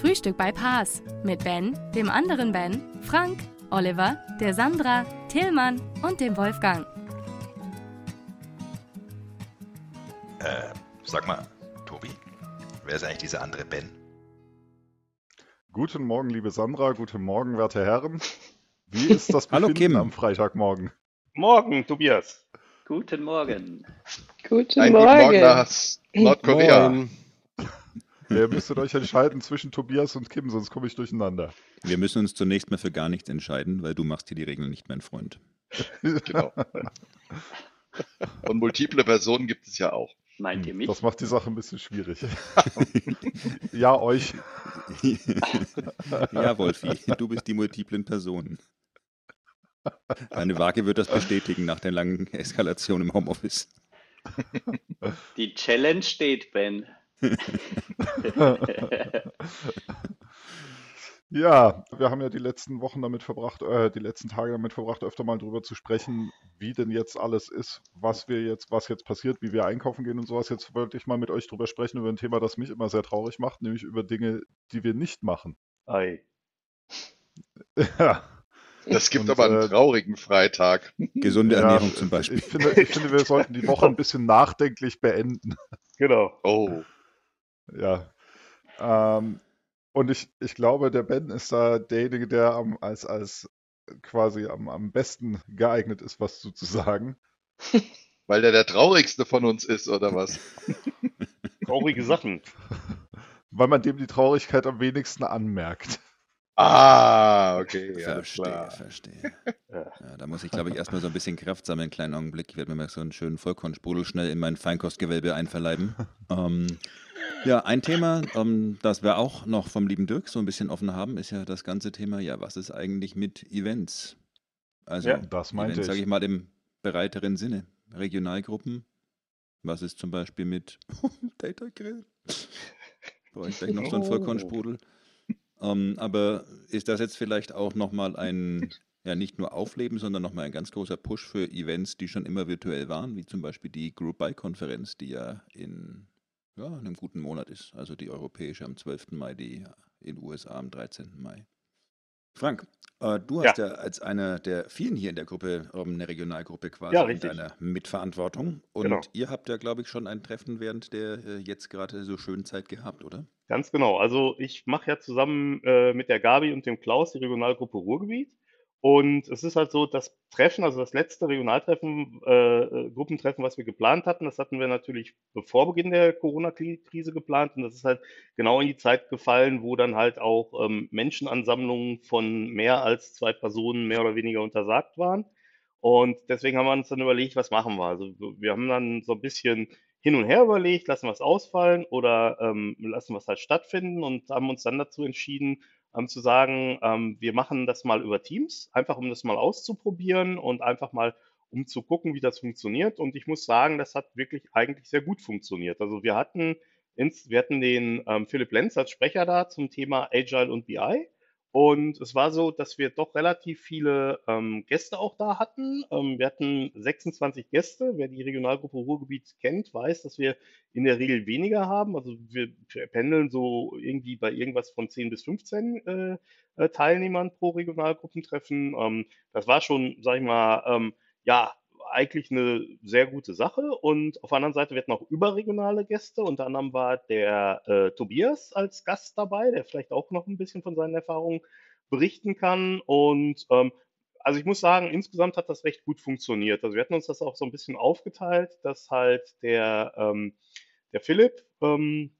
Frühstück bei Paas mit Ben, dem anderen Ben, Frank, Oliver, der Sandra, Tillmann und dem Wolfgang. Äh, sag mal, Tobi, wer ist eigentlich dieser andere Ben? Guten Morgen, liebe Sandra, guten Morgen, werte Herren. Wie ist das Hallo, Kim. am Freitagmorgen? Morgen, Tobias. Guten Morgen. Guten Ein Morgen. guten Morgen nach Nordkorea. Moin. Ihr müsstet euch entscheiden zwischen Tobias und Kim, sonst komme ich durcheinander. Wir müssen uns zunächst mal für gar nichts entscheiden, weil du machst hier die Regeln nicht, mein Freund. Genau. Und multiple Personen gibt es ja auch. Meint ihr mich? Das macht die Sache ein bisschen schwierig. ja, euch. ja, Wolfi, du bist die multiplen Personen. Deine Waage wird das bestätigen nach der langen Eskalation im Homeoffice. Die Challenge steht, Ben. Ja, wir haben ja die letzten Wochen damit verbracht, äh, die letzten Tage damit verbracht, öfter mal drüber zu sprechen, wie denn jetzt alles ist, was wir jetzt, was jetzt passiert, wie wir einkaufen gehen und sowas. Jetzt wollte ich mal mit euch drüber sprechen über ein Thema, das mich immer sehr traurig macht, nämlich über Dinge, die wir nicht machen. Ei. ja. Das gibt Und, aber einen äh, traurigen Freitag. Gesunde Ja, Ernährung zum Beispiel. Ich finde, ich finde, wir sollten die Woche ein bisschen nachdenklich beenden. Genau. Oh, Ja. Ähm, und ich, ich glaube, der Ben ist da derjenige, der am, als, als quasi am, am besten geeignet ist, was zu, zu sagen. weil der der traurigste von uns ist, oder was? Traurige Sachen. Weil man dem die Traurigkeit am wenigsten anmerkt. Ah, okay, verstehe, klar. verstehe. Ja. Da muss ich, glaube ich, erstmal so ein bisschen Kraft sammeln, einen kleinen Augenblick. Ich werde mir mal so einen schönen Vollkornsprudel schnell in mein Feinkostgewölbe einverleiben. ähm, ja, ein Thema, ähm, das wir auch noch vom lieben Dirk so ein bisschen offen haben, ist ja das ganze Thema, ja, was ist eigentlich mit Events? Also, Ja, Das meinte Events, sage ich. ich mal, im breiteren Sinne. Regionalgruppen. Was ist zum Beispiel mit Data Grill? Brauche ich gleich noch so einen Oh. Vollkornsprudel. Ähm, aber ist das jetzt vielleicht auch nochmal ein, ja nicht nur Aufleben, sondern nochmal ein ganz großer Push für Events, die schon immer virtuell waren, wie zum Beispiel die Group Buy-Konferenz, die ja in ja, einem guten Monat ist, also die europäische am 12. Mai, die in den USA am 13. Mai. Frank, äh, du hast ja. als einer der vielen hier in der Gruppe ähm, eine Regionalgruppe quasi Ja, in richtig. deiner Mitverantwortung. Und Genau. ihr habt ja, glaube ich, schon ein Treffen während der äh, jetzt gerade so schönen Zeit gehabt, oder? Ganz genau. Also ich mache ja zusammen äh, mit der Gabi und dem Klaus die Regionalgruppe Ruhrgebiet. Und es ist halt so, das Treffen, also das letzte Regionaltreffen, äh, äh, Gruppentreffen, was wir geplant hatten, das hatten wir natürlich bevor Beginn der Corona-Krise geplant. Und das ist halt genau in die Zeit gefallen, wo dann halt auch ähm, Menschenansammlungen von mehr als zwei Personen mehr oder weniger untersagt waren. Und deswegen haben wir uns dann überlegt, was machen wir? Also wir haben dann so ein bisschen hin und her überlegt, lassen wir es ausfallen oder ähm, lassen wir es halt stattfinden und haben uns dann dazu entschieden, ähm, zu sagen, ähm, wir machen das mal über Teams, einfach um das mal auszuprobieren und einfach mal um zu gucken, wie das funktioniert. Und ich muss sagen, das hat wirklich eigentlich sehr gut funktioniert. Also wir hatten, ins, wir hatten den ähm, Philipp Lenz als Sprecher da zum Thema Agile und BI. Und es war so, dass wir doch relativ viele ähm, Gäste auch da hatten. Ähm, wir hatten 26 Gäste. Wer die Regionalgruppe Ruhrgebiet kennt, weiß, dass wir in der Regel weniger haben. Also wir pendeln so irgendwie bei irgendwas von 10 bis 15 äh, äh, Teilnehmern pro Regionalgruppentreffen. Ähm, das war schon, sag ich mal, ähm, ja, eigentlich eine sehr gute Sache. Und auf der anderen Seite, hatten auch überregionale Gäste. Unter anderem war der äh, Tobias als Gast dabei, der vielleicht auch noch ein bisschen von seinen Erfahrungen berichten kann. Und ähm, also ich muss sagen, insgesamt hat das recht gut funktioniert. Also wir hatten uns das auch so ein bisschen aufgeteilt, dass halt der, ähm, der Philipp ähm,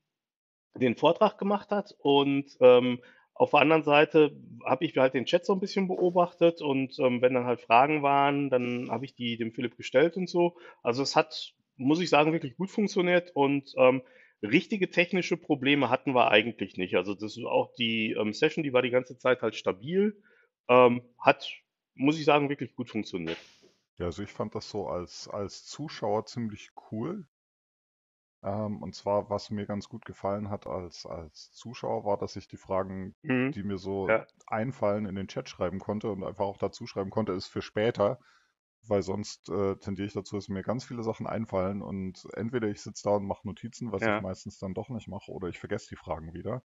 den Vortrag gemacht hat und ähm, auf der anderen Seite habe ich halt den Chat so ein bisschen beobachtet und ähm, wenn dann halt Fragen waren, dann habe ich die dem Philipp gestellt und so. Also es hat, muss ich sagen, wirklich gut funktioniert und ähm, richtige technische Probleme hatten wir eigentlich nicht. Also das ist auch die ähm, Session, die war die ganze Zeit halt stabil. Ähm, hat, muss ich sagen, wirklich gut funktioniert. Ja, also ich fand das so als, als Zuschauer ziemlich cool. Ähm, und zwar, was mir ganz gut gefallen hat als, als Zuschauer, war, dass ich die Fragen, Mhm. die mir so Ja. einfallen, in den Chat schreiben konnte und einfach auch dazu schreiben konnte, ist für später. Weil sonst äh, tendiere ich dazu, dass mir ganz viele Sachen einfallen und entweder ich sitze da und mache Notizen, was Ja. ich meistens dann doch nicht mache, oder ich vergesse die Fragen wieder.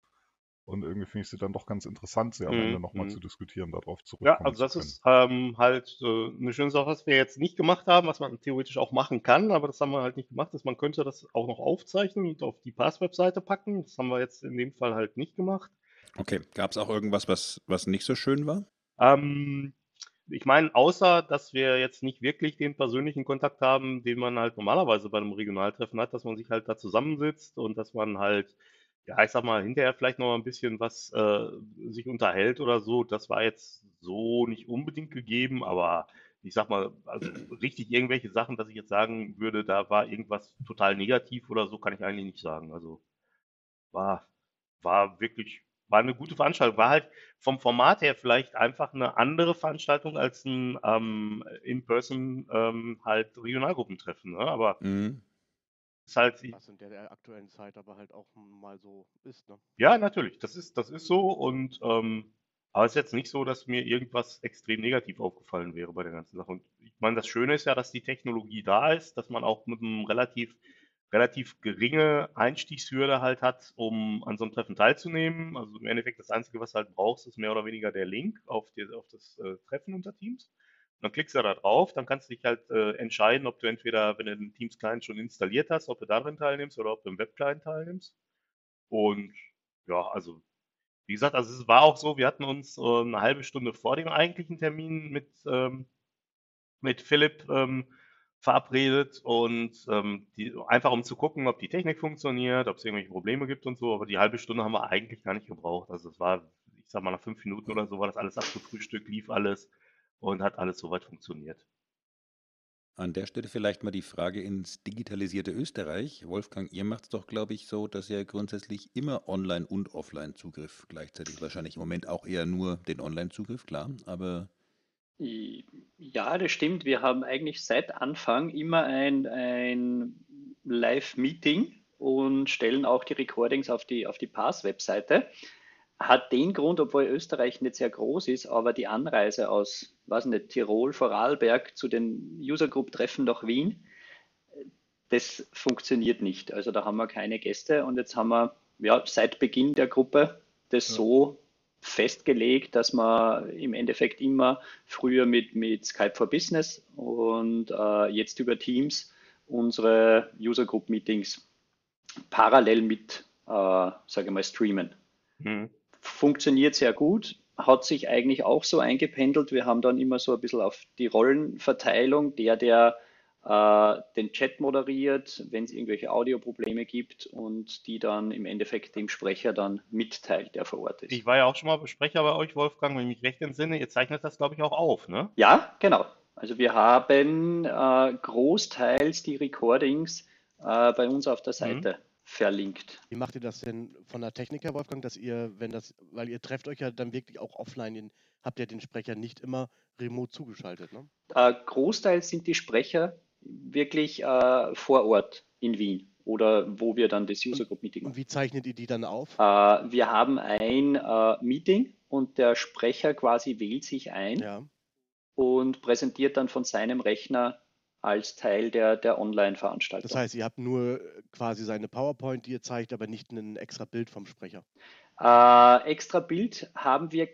Und irgendwie finde ich sie dann doch ganz interessant, sie am Mhm, Ende nochmal mhm. zu diskutieren, darauf Ja, zurückkommen also das ist ähm, halt äh, eine schöne Sache, was wir jetzt nicht gemacht haben, was man theoretisch auch machen kann, aber das haben wir halt nicht gemacht, dass man könnte das auch noch aufzeichnen und auf die Pass-Webseite packen. Das haben wir jetzt in dem Fall halt nicht gemacht. Okay, gab es auch irgendwas, was, was nicht so schön war? Ähm, ich meine, außer dass wir jetzt nicht wirklich den persönlichen Kontakt haben, den man halt normalerweise bei einem Regionaltreffen hat, dass man sich halt da zusammensitzt und dass man halt, ja, ich sag mal, hinterher vielleicht noch mal ein bisschen was äh, sich unterhält oder so. Das war jetzt so nicht unbedingt gegeben, aber ich sag mal, also richtig irgendwelche Sachen, dass ich jetzt sagen würde, da war irgendwas total negativ oder so, kann ich eigentlich nicht sagen. Also war, war wirklich, war eine gute Veranstaltung. War halt vom Format her vielleicht einfach eine andere Veranstaltung als ein ähm, In-Person ähm, halt Regionalgruppentreffen, ne? Aber Mhm. Ist halt, Was in der, aktuellen Zeit aber halt auch mal so ist, ne? ja, natürlich, das ist, das ist so und ähm, aber es ist jetzt nicht so, dass mir irgendwas extrem negativ aufgefallen wäre bei der ganzen Sache. Und ich meine, das Schöne ist ja, dass die Technologie da ist, dass man auch mit einem relativ relativ geringe Einstiegshürde halt hat, um an so einem Treffen teilzunehmen. Also im Endeffekt das Einzige, was du halt brauchst, ist mehr oder weniger der Link auf, die, auf das äh, Treffen unter Teams. Dann klickst du da drauf, dann kannst du dich halt äh, entscheiden, ob du entweder, wenn du den Teams Client schon installiert hast, ob du darin teilnimmst oder ob du im Web Client teilnimmst. Und ja, also wie gesagt, also es war auch so, wir hatten uns äh, eine halbe Stunde vor dem eigentlichen Termin mit, ähm, mit Philipp ähm, verabredet und ähm, die, einfach um zu gucken, ob die Technik funktioniert, ob es irgendwelche Probleme gibt und so, aber die halbe Stunde haben wir eigentlich gar nicht gebraucht. Also es war, ich sag mal, nach fünf Minuten oder so war das alles abgefrühstückt, lief alles und hat alles soweit funktioniert. An der Stelle vielleicht mal die Frage ins digitalisierte Österreich. Wolfgang, ihr macht es doch, glaube ich, so, dass ihr grundsätzlich immer Online- und Offline-Zugriff gleichzeitig, wahrscheinlich im Moment auch eher nur den Online-Zugriff, klar, aber Ja, das stimmt. Wir haben eigentlich seit Anfang immer ein, ein Live-Meeting und stellen auch die Recordings auf die, auf die Pass-Webseite. Hat den Grund, obwohl Österreich nicht sehr groß ist, aber die Anreise aus, weiß nicht, Tirol, Vorarlberg zu den User-Group-Treffen nach Wien, das funktioniert nicht. Also da haben wir keine Gäste und jetzt haben wir ja, seit Beginn der Gruppe das Ja. so festgelegt, dass man im Endeffekt immer früher mit, mit Skype for Business und äh, jetzt über Teams unsere User Group Meetings parallel mit, äh, sage ich mal, streamen. Mhm. Funktioniert sehr gut, hat sich eigentlich auch so eingependelt. Wir haben dann immer so ein bisschen auf die Rollenverteilung, der, der äh, den Chat moderiert, wenn es irgendwelche Audioprobleme gibt und die dann im Endeffekt dem Sprecher dann mitteilt, der vor Ort ist. Ich war ja auch schon mal Sprecher bei euch, Wolfgang, wenn ich mich recht entsinne. Ihr zeichnet das, glaube ich, auch auf, ne? Ja, genau. Also wir haben äh, großteils die Recordings äh, bei uns auf der Seite verlinkt. Wie macht ihr das denn von der Technik her, Wolfgang, dass ihr, wenn das, weil ihr trefft euch ja dann wirklich auch offline, den, habt ihr den Sprecher nicht immer remote zugeschaltet, ne? Äh, großteils sind die Sprecher wirklich äh, vor Ort in Wien oder wo wir dann das User Group Meeting Und machen. wie zeichnet ihr die dann auf? Äh, wir haben ein äh, Meeting und der Sprecher quasi wählt sich ein Ja. und präsentiert dann von seinem Rechner als Teil der, der Online-Veranstaltung. Das heißt, ihr habt nur äh, quasi seine PowerPoint, die ihr zeigt, aber nicht ein extra Bild vom Sprecher. Äh, extra Bild haben wir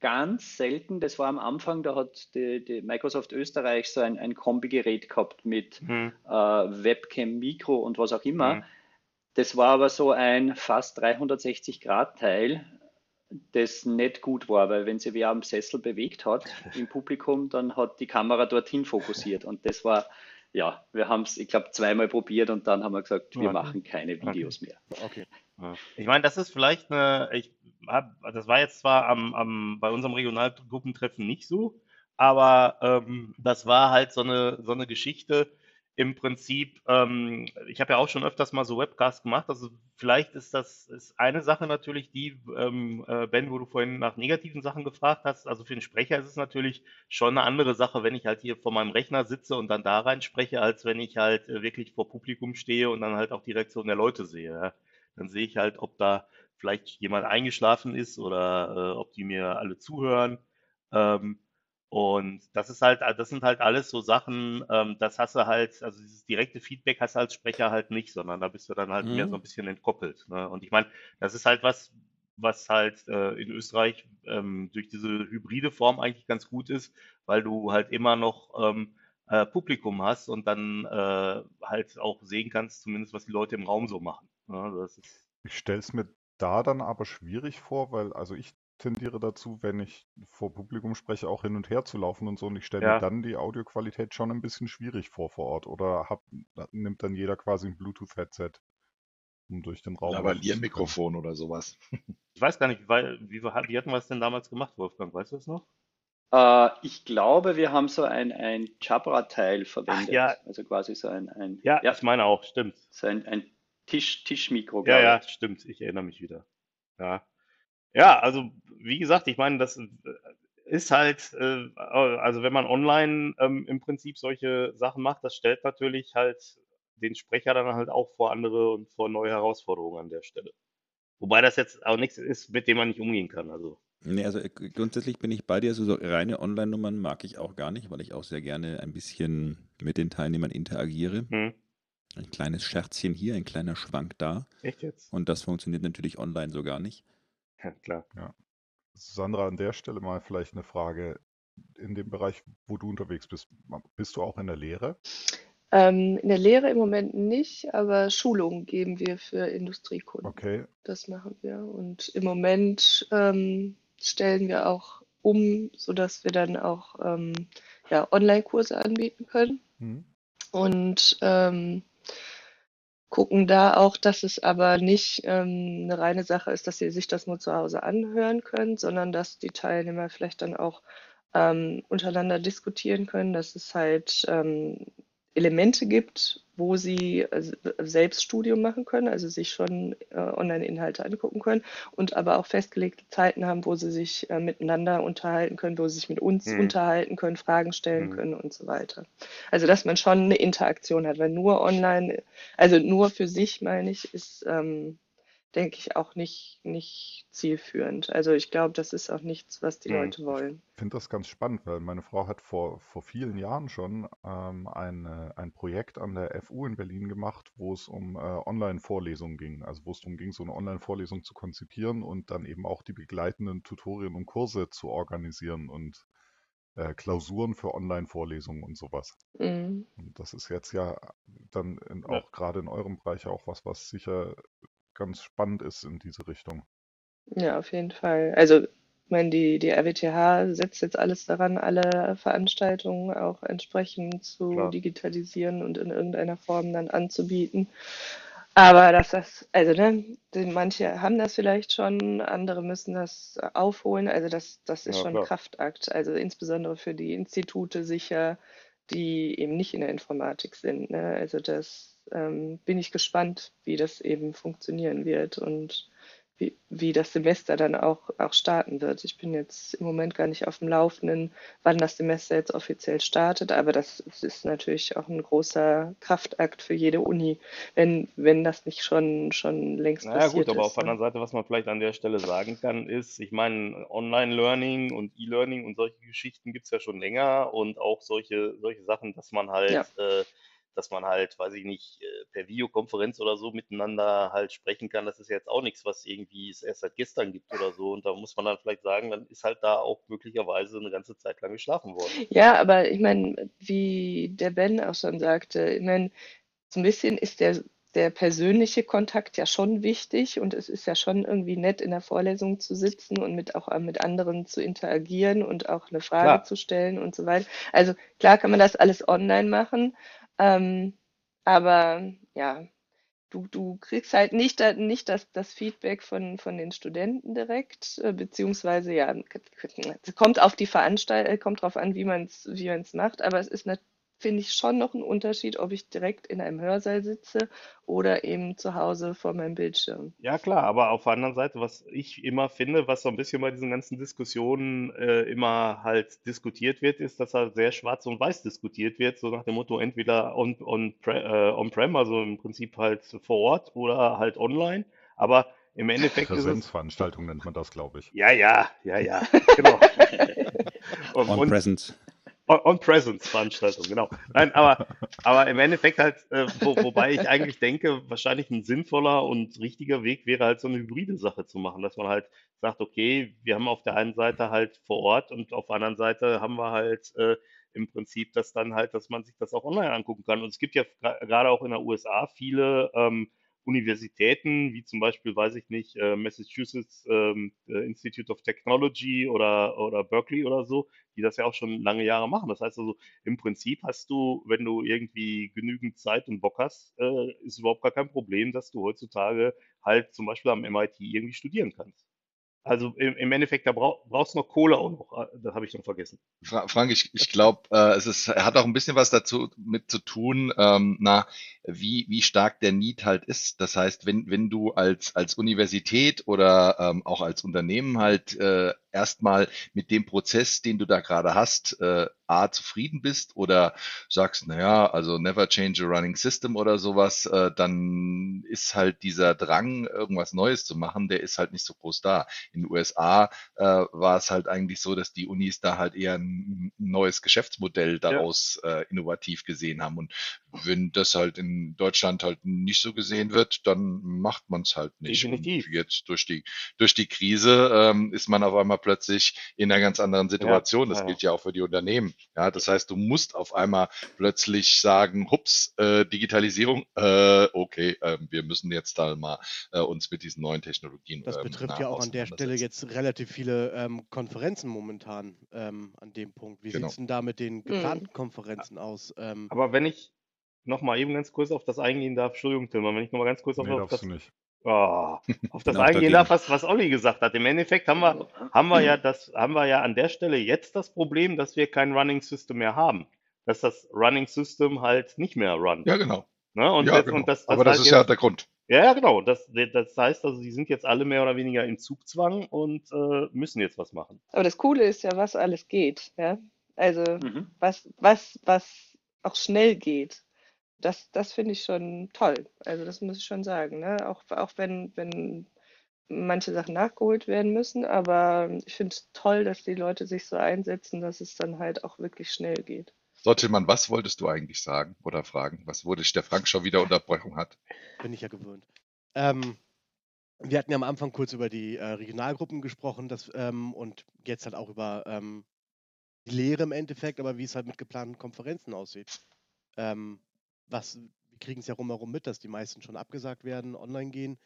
ganz selten. Das war am Anfang, da hat die, die Microsoft Österreich so ein, ein Kombigerät gehabt mit Mhm. äh, Webcam, Mikro und was auch immer. Mhm. Das war aber so ein fast 360-Grad-Teil, das nicht gut war, weil wenn sie wer am Sessel bewegt hat im Publikum, dann hat die Kamera dorthin fokussiert. Und das war, ja, wir haben es, ich glaube, zweimal probiert und dann haben wir gesagt, wir Okay. machen keine Videos mehr. Okay. Ja. Ich meine, das ist vielleicht eine, ich hab, das war jetzt zwar am, am, bei unserem Regionalgruppentreffen nicht so, aber ähm, das war halt so eine, so eine Geschichte. Im Prinzip, ähm, ich habe ja auch schon öfters mal so Webcasts gemacht, also vielleicht ist das ist eine Sache natürlich die, ähm, äh, Ben, wo du vorhin nach negativen Sachen gefragt hast. Also für den Sprecher ist es natürlich schon eine andere Sache, wenn ich halt hier vor meinem Rechner sitze und dann da rein spreche, als wenn ich halt äh, wirklich vor Publikum stehe und dann halt auch die Reaktion der Leute sehe. Ja. Dann sehe ich halt, ob da vielleicht jemand eingeschlafen ist oder äh, ob die mir alle zuhören. Ähm, und das ist halt, das sind halt alles so Sachen, ähm, das hast du halt, also dieses direkte Feedback hast du als Sprecher halt nicht, sondern da bist du dann halt mehr so Mhm. ein bisschen entkoppelt. Ne? Und ich meine, das ist halt was, was halt äh, in Österreich ähm, durch diese hybride Form eigentlich ganz gut ist, weil du halt immer noch ähm, äh, Publikum hast und dann äh, halt auch sehen kannst, zumindest was die Leute im Raum so machen. Ne? Das ist, Ich stelle es mir da dann aber schwierig vor, weil also ich tendiere dazu, wenn ich vor Publikum spreche, auch hin und her zu laufen und so und ich stelle mir ja. dann die Audioqualität schon ein bisschen schwierig vor vor Ort oder hab, nimmt dann jeder quasi ein Bluetooth-Headset, um durch den Raum laufen zu können. Lavalier-Mikrofon oder sowas. Ich weiß gar nicht, weil, wie, wie hatten wir es denn damals gemacht, Wolfgang? Weißt du es noch? Äh, ich glaube, wir haben so ein, ein Jabra-Teil Ach verwendet. ja, Also quasi so ein, ein, ja, ja, ich meine auch, stimmt. so ein, ein Tisch, Tischmikro, Ja, ja, stimmt. Ich erinnere mich wieder. Ja. Ja, also wie gesagt, ich meine, das äh, ist halt, äh, also wenn man online ähm, im Prinzip solche Sachen macht, das stellt natürlich halt den Sprecher dann halt auch vor andere und vor neue Herausforderungen an der Stelle. Wobei das jetzt auch nichts ist, mit dem man nicht umgehen kann. Also, Nee, also äh, grundsätzlich bin ich bei dir. So, so reine Online-Nummern mag ich auch gar nicht, weil ich auch sehr gerne ein bisschen mit den Teilnehmern interagiere. hm, Ein kleines Scherzchen hier, ein kleiner Schwank da. echt jetzt? Und das funktioniert natürlich online so gar nicht. Ja, klar. Ja. Sandra, an der Stelle mal vielleicht eine Frage. In dem Bereich, wo du unterwegs bist, bist du auch in der Lehre? Ähm, in der Lehre im Moment nicht, aber Schulungen geben wir für Industriekunden. Okay. Das machen wir. Und im Moment ähm, stellen wir auch um, sodass wir dann auch ähm, ja, Online-Kurse anbieten können. Mhm. Und ähm, gucken da auch, dass es aber nicht ähm, eine reine Sache ist, dass sie sich das nur zu Hause anhören können, sondern dass die Teilnehmer vielleicht dann auch ähm, untereinander diskutieren können, dass es halt ähm, Elemente gibt, wo sie äh, Selbststudium machen können, also sich schon äh, Online-Inhalte angucken können und aber auch festgelegte Zeiten haben, wo sie sich äh, miteinander unterhalten können, wo sie sich mit uns Hm, unterhalten können, Fragen stellen hm, können und so weiter. Also dass man schon eine Interaktion hat, weil nur online, also nur für sich, meine ich, ist, ähm, denke ich, auch nicht, nicht zielführend. Also ich glaube, das ist auch nichts, was die hm. Leute wollen. Ich finde das ganz spannend, weil meine Frau hat vor, vor vielen Jahren schon ähm, eine, ein Projekt an der FU in Berlin gemacht, wo es um äh, Online-Vorlesungen ging. Also wo es darum ging, so eine Online-Vorlesung zu konzipieren und dann eben auch die begleitenden Tutorien und Kurse zu organisieren und äh, Klausuren für Online-Vorlesungen und sowas. Mhm. Und das ist jetzt ja dann in, Ja. auch gerade in eurem Bereich auch was, was sicher ganz spannend ist in diese Richtung. Ja, auf jeden Fall. Also, ich meine, die, die RWTH setzt jetzt alles daran, alle Veranstaltungen auch entsprechend zu Klar. digitalisieren und in irgendeiner Form dann anzubieten. Aber dass das, also ne, manche haben das vielleicht schon, andere müssen das aufholen. Also das, das ist Ja, schon ein. Kraftakt. Also insbesondere für die Institute sicher, die eben nicht in der Informatik sind. Ne? Also das ähm, bin ich gespannt, wie das eben funktionieren wird und wie, wie das Semester dann auch, auch starten wird. Ich bin jetzt im Moment gar nicht auf dem Laufenden, wann das Semester jetzt offiziell startet, aber das ist natürlich auch ein großer Kraftakt für jede Uni, wenn, wenn das nicht schon, schon längst Naja, gut, passiert aber auf ist. der Ne? anderen Seite, was man vielleicht an der Stelle sagen kann, ist, ich meine, Online-Learning und E-Learning und solche Geschichten gibt es ja schon länger und auch solche, solche Sachen, dass man halt, Ja, äh, dass man halt, weiß ich nicht, äh, per Videokonferenz oder so miteinander halt sprechen kann, das ist jetzt auch nichts, was irgendwie es erst seit gestern gibt oder so. Und da muss man dann vielleicht sagen, dann ist halt da auch möglicherweise eine ganze Zeit lang geschlafen worden. ja, aber ich meine, wie der Ben auch schon sagte, ich meine, so ein bisschen ist der, der persönliche Kontakt ja schon wichtig und es ist ja schon irgendwie nett, in der Vorlesung zu sitzen und mit auch mit anderen zu interagieren und auch eine Frage Klar. zu stellen und so weiter. Also klar kann man das alles online machen, ähm, aber ja, du, du kriegst halt nicht, nicht das, das Feedback von, von den Studenten direkt, äh, beziehungsweise ja, es kommt auf die Veranstaltung, kommt drauf an, wie man es wie macht, aber es ist nat finde ich schon noch einen Unterschied, ob ich direkt in einem Hörsaal sitze oder eben zu Hause vor meinem Bildschirm. Ja, klar, aber auf der anderen Seite, was ich immer finde, was so ein bisschen bei diesen ganzen Diskussionen äh, immer halt diskutiert wird, ist, dass halt sehr schwarz und weiß diskutiert wird, so nach dem Motto entweder on, on, pre, äh, on-prem, also im Prinzip halt vor Ort oder halt online. Aber im Endeffekt Präsenzveranstaltung nennt man das, glaube ich. ja, ja, ja, ja, genau. Und, On und Presence. On- On-Presence-Veranstaltung, genau. Nein, aber, aber im Endeffekt halt, äh, wo, wobei ich eigentlich denke, wahrscheinlich ein sinnvoller und richtiger Weg wäre halt so eine hybride Sache zu machen, dass man halt sagt, okay, wir haben auf der einen Seite halt vor Ort und auf der anderen Seite haben wir halt äh, im Prinzip das dann halt, dass man sich das auch online angucken kann. Und es gibt ja gerade auch in der USA viele ähm, Universitäten, wie zum Beispiel, weiß ich nicht, äh, Massachusetts ähm, äh, Institute of Technology oder, oder Berkeley oder so, die das ja auch schon lange Jahre machen. Das heißt also, im Prinzip hast du, wenn du irgendwie genügend Zeit und Bock hast, äh, ist überhaupt gar kein Problem, dass du heutzutage halt zum Beispiel am MIT irgendwie studieren kannst. Also im, im Endeffekt, da brauch, brauchst du noch Kohle auch noch. äh, Das habe ich noch vergessen. Fra Frank, ich, ich glaube, äh, es ist, hat auch ein bisschen was dazu mit zu tun, ähm, na, wie, wie stark der Need halt ist. Das heißt, wenn, wenn du als, als Universität oder ähm, auch als Unternehmen halt äh, erstmal mit dem Prozess, den du da gerade hast, äh, A, zufrieden bist oder sagst, naja, also never change a running system oder sowas, äh, dann ist halt dieser Drang, irgendwas Neues zu machen, der ist halt nicht so groß da. In den USA äh, war es halt eigentlich so, dass die Unis da halt eher ein neues Geschäftsmodell daraus äh, innovativ gesehen haben. Und wenn das halt in Deutschland halt nicht so gesehen wird, dann macht man es halt nicht. Definitiv. Und jetzt durch die, durch die Krise ähm, ist man auf einmal plötzlich in einer ganz anderen Situation. Das ja. gilt ja auch für die Unternehmen. Ja, das heißt, du musst auf einmal plötzlich sagen, hups, äh, Digitalisierung, äh, okay, äh, wir müssen jetzt da mal äh, uns mit diesen neuen Technologien Das ähm, betrifft ja auch an der Stelle jetzt relativ viele ähm, Konferenzen momentan ähm, an dem Punkt. Wie Genau. sieht es denn da mit den geplanten Konferenzen aus? Ähm, Aber wenn ich noch mal eben ganz kurz auf das eingehen darf, Entschuldigung, Tilman, wenn ich noch mal ganz kurz auf, Nee, auf darfst das du nicht. Ah, auf das auch eingehen darf, was, was Olli gesagt hat. Im Endeffekt haben wir, haben wir ja das, haben wir ja an der Stelle jetzt das Problem, dass wir kein Running System mehr haben. Dass das Running System halt nicht mehr runnt. Ja, genau. Ne? Und, ja, das, genau. und das, das Aber das ist ja jetzt, der Grund. ja, ja, genau. Das, das heißt also, die sind jetzt alle mehr oder weniger im Zugzwang und äh, müssen jetzt was machen. Aber das Coole ist ja, was alles geht, ja. Also Mhm. was, was, was auch schnell geht. Das, das finde ich schon toll. Also das muss ich schon sagen, ne? Auch, auch wenn, wenn manche Sachen nachgeholt werden müssen, aber ich finde es toll, dass die Leute sich so einsetzen, dass es dann halt auch wirklich schnell geht. So, Tillmann, was wolltest du eigentlich sagen oder fragen? Was wurde der Frank schon wieder Unterbrechung hat? bin ich ja gewöhnt. Ähm, wir hatten ja am Anfang kurz über die äh, Regionalgruppen gesprochen das, ähm, und jetzt halt auch über ähm, die Lehre im Endeffekt, aber wie es halt mit geplanten Konferenzen aussieht. Ähm, was, wir kriegen es ja rumherum mit, dass die meisten schon abgesagt werden, online gehen.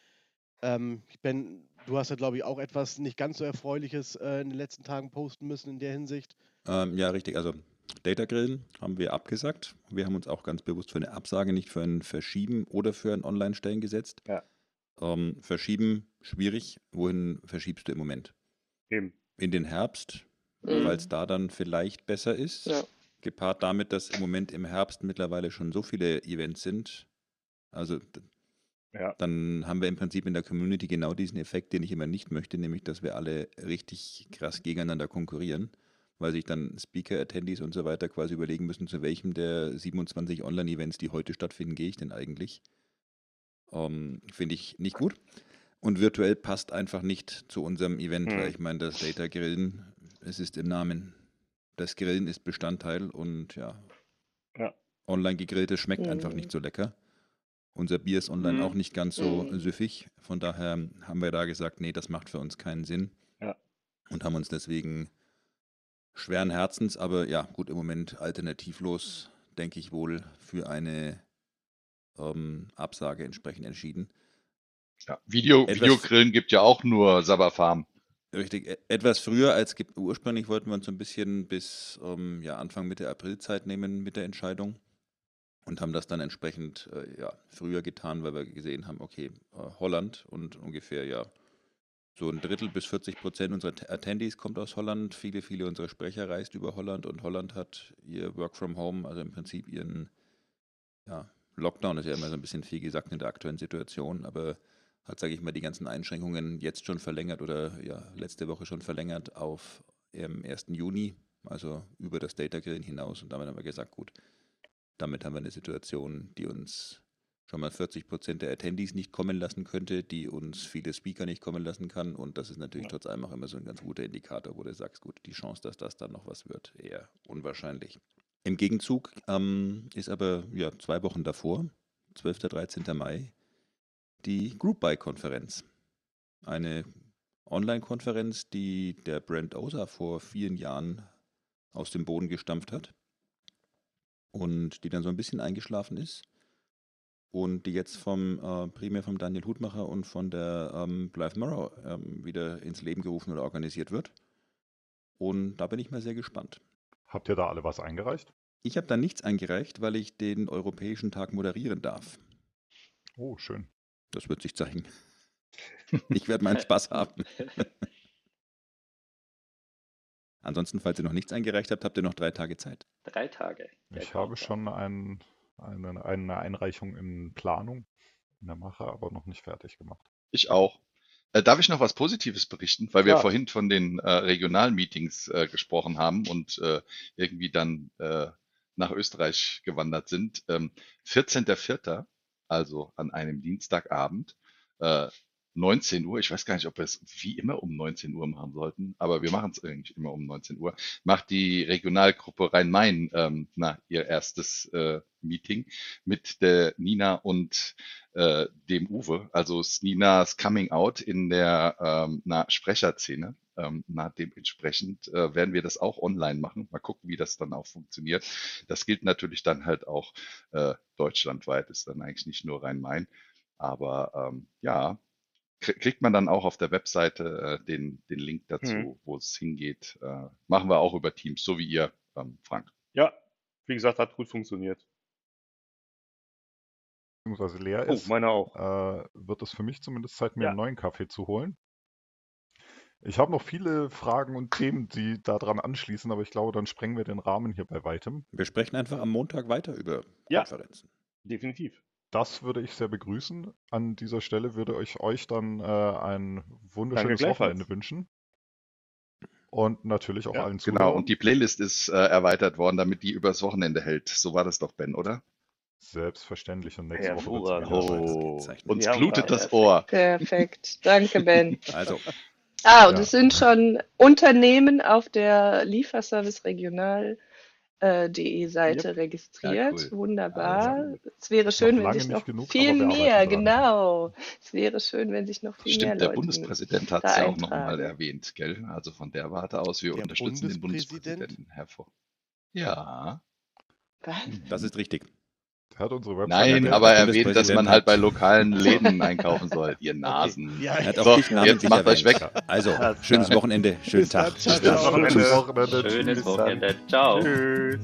Ähm, Ben, du hast ja, glaube ich, auch etwas nicht ganz so Erfreuliches äh, in den letzten Tagen posten müssen in der Hinsicht. Ähm, ja, richtig. Also Data Grillen haben wir abgesagt. Wir haben uns auch ganz bewusst für eine Absage, nicht für ein Verschieben oder für ein Online-Stellen gesetzt. Ja. Ähm, verschieben, schwierig. Wohin verschiebst du im Moment? Eben. In den Herbst, Mhm. weil es da dann vielleicht besser ist. Ja. Gepaart damit, dass im Moment im Herbst mittlerweile schon so viele Events sind. Also Ja. dann haben wir im Prinzip in der Community genau diesen Effekt, den ich immer nicht möchte, nämlich dass wir alle richtig krass gegeneinander konkurrieren, weil sich dann Speaker, Attendees und so weiter quasi überlegen müssen, zu welchem der 27 Online-Events, die heute stattfinden, gehe ich denn eigentlich. Ähm, Finde ich nicht gut. Und virtuell passt einfach nicht zu unserem Event, Hm. weil ich meine, das Data Grillen, es ist im Namen. Das Grillen ist Bestandteil und ja, Ja. online gegrilltes schmeckt einfach Mhm. nicht so lecker. Unser Bier ist online Mhm. auch nicht ganz so Mhm. süffig. Von daher haben wir da gesagt, nee, das macht für uns keinen Sinn. Ja. Und haben uns deswegen schweren Herzens, aber ja, gut, im Moment alternativlos, denke ich wohl, für eine ähm, Absage entsprechend entschieden. Ja, Video, Etwas- Videogrillen gibt ja auch nur Sabberfarm. Richtig, e- etwas früher als ursprünglich wollten wir uns so ein bisschen bis ähm, ja, Anfang Mitte April Zeit nehmen mit der Entscheidung und haben das dann entsprechend äh, ja, früher getan, weil wir gesehen haben, okay, äh, Holland und ungefähr ja so ein Drittel bis 40 Prozent unserer Attendees kommt aus Holland. Viele, viele unserer Sprecher reist über Holland und Holland hat ihr Work from Home, also im Prinzip ihren ja, Lockdown ist ja immer so ein bisschen viel gesagt in der aktuellen Situation, aber hat, sage ich mal, die ganzen Einschränkungen jetzt schon verlängert oder ja, letzte Woche schon verlängert auf ähm, 1. Juni, also über das Data Grillen hinaus. Und damit haben wir gesagt, gut, damit haben wir eine Situation, die uns schon mal 40 Prozent der Attendees nicht kommen lassen könnte, die uns viele Speaker nicht kommen lassen kann. Und das ist natürlich trotz allem auch immer so ein ganz guter Indikator, wo du sagst, gut, die Chance, dass das dann noch was wird, eher unwahrscheinlich. Im Gegenzug ähm, ist aber ja, zwei Wochen davor, 12. 13. Mai, die Group Buy Konferenz. Eine Online-Konferenz, die der Brent Osa vor vielen Jahren aus dem Boden gestampft hat und die dann so ein bisschen eingeschlafen ist und die jetzt vom äh, primär vom Daniel Hutmacher und von der ähm, Blythe Morrow ähm, wieder ins Leben gerufen oder organisiert wird. Und da bin ich mal sehr gespannt. Habt ihr da alle was eingereicht? Ich habe da nichts eingereicht, weil ich den Europäischen Tag moderieren darf. Oh, schön. Das wird sich zeigen. Ich werde meinen Spaß haben. Ansonsten, falls ihr noch nichts eingereicht habt, habt ihr noch drei Tage Zeit. Drei Tage. Der Ich habe schon ein, eine, eine Einreichung in Planung, in der Mache, aber noch nicht fertig gemacht. Ich auch. Äh, darf ich noch was Positives berichten? Weil wir Klar. vorhin von den äh, Regionalmeetings äh, gesprochen haben und äh, irgendwie dann äh, nach Österreich gewandert sind. Ähm, 14.04., also an einem Dienstagabend, äh, 19 Uhr, ich weiß gar nicht, ob wir es wie immer um 19 Uhr machen sollten, aber wir machen es eigentlich immer um 19 Uhr, macht die Regionalgruppe Rhein-Main ähm, na, ihr erstes äh, Meeting mit der Nina und äh, dem Uwe. Also Ninas Coming Out in der ähm, na, Sprecherszene. Ähm, na, dementsprechend äh, werden wir das auch online machen. Mal gucken, wie das dann auch funktioniert. Das gilt natürlich dann halt auch äh, deutschlandweit, ist dann eigentlich nicht nur Rhein-Main. Aber ähm, ja, krie- kriegt man dann auch auf der Webseite äh, den, den Link dazu, Mhm. wo es hingeht. Äh, machen wir auch über Teams, so wie ihr, ähm, Frank. Ja, wie gesagt, hat gut funktioniert. Beziehungsweise leer Oh, ist, meine auch. äh, wird es für mich zumindest Zeit, mir Ja. einen neuen Kaffee zu holen. Ich habe noch viele Fragen und Themen, die daran anschließen, aber ich glaube, dann sprengen wir den Rahmen hier bei weitem. Wir sprechen einfach am Montag weiter über Ja. Konferenzen. Definitiv. Das würde ich sehr begrüßen. An dieser Stelle würde ich euch dann äh, ein wunderschönes. Wochenende wünschen. Und natürlich auch Ja, allen Genau, Zuhörern. und die Playlist ist äh, erweitert worden, damit die übers Wochenende hält. So war das doch, Ben, oder? Selbstverständlich. Und nächste Woche heiß. Oh, uns blutet das. Ohr. Perfekt. Danke, Ben. Also, Ah, und Ja. es sind schon Unternehmen auf der Lieferservice Regional äh, de Seite registriert. Ja, cool. Wunderbar. Es wäre schön, wenn sich noch genug, viel mehr, genau. Es wäre schön, wenn sich noch viel mehr Stimmt, der Leute Bundespräsident hat es ja auch nochmal erwähnt, gell? Also von der Warte aus, wir Der unterstützen den Bundespräsident? Bundespräsidenten hervor. Ja. Was? das ist richtig. Der hat unsere Website Nein, aber der erwähnt, dass man halt bei lokalen Läden einkaufen soll. Ihr Nasen. Ja, Er hat So, auch namentlich jetzt macht euch weg. Also, schönes. Wochenende, schönen. Tag. Ciao. Wochenende. Schönes. Wochenende. Ciao. Tschüss.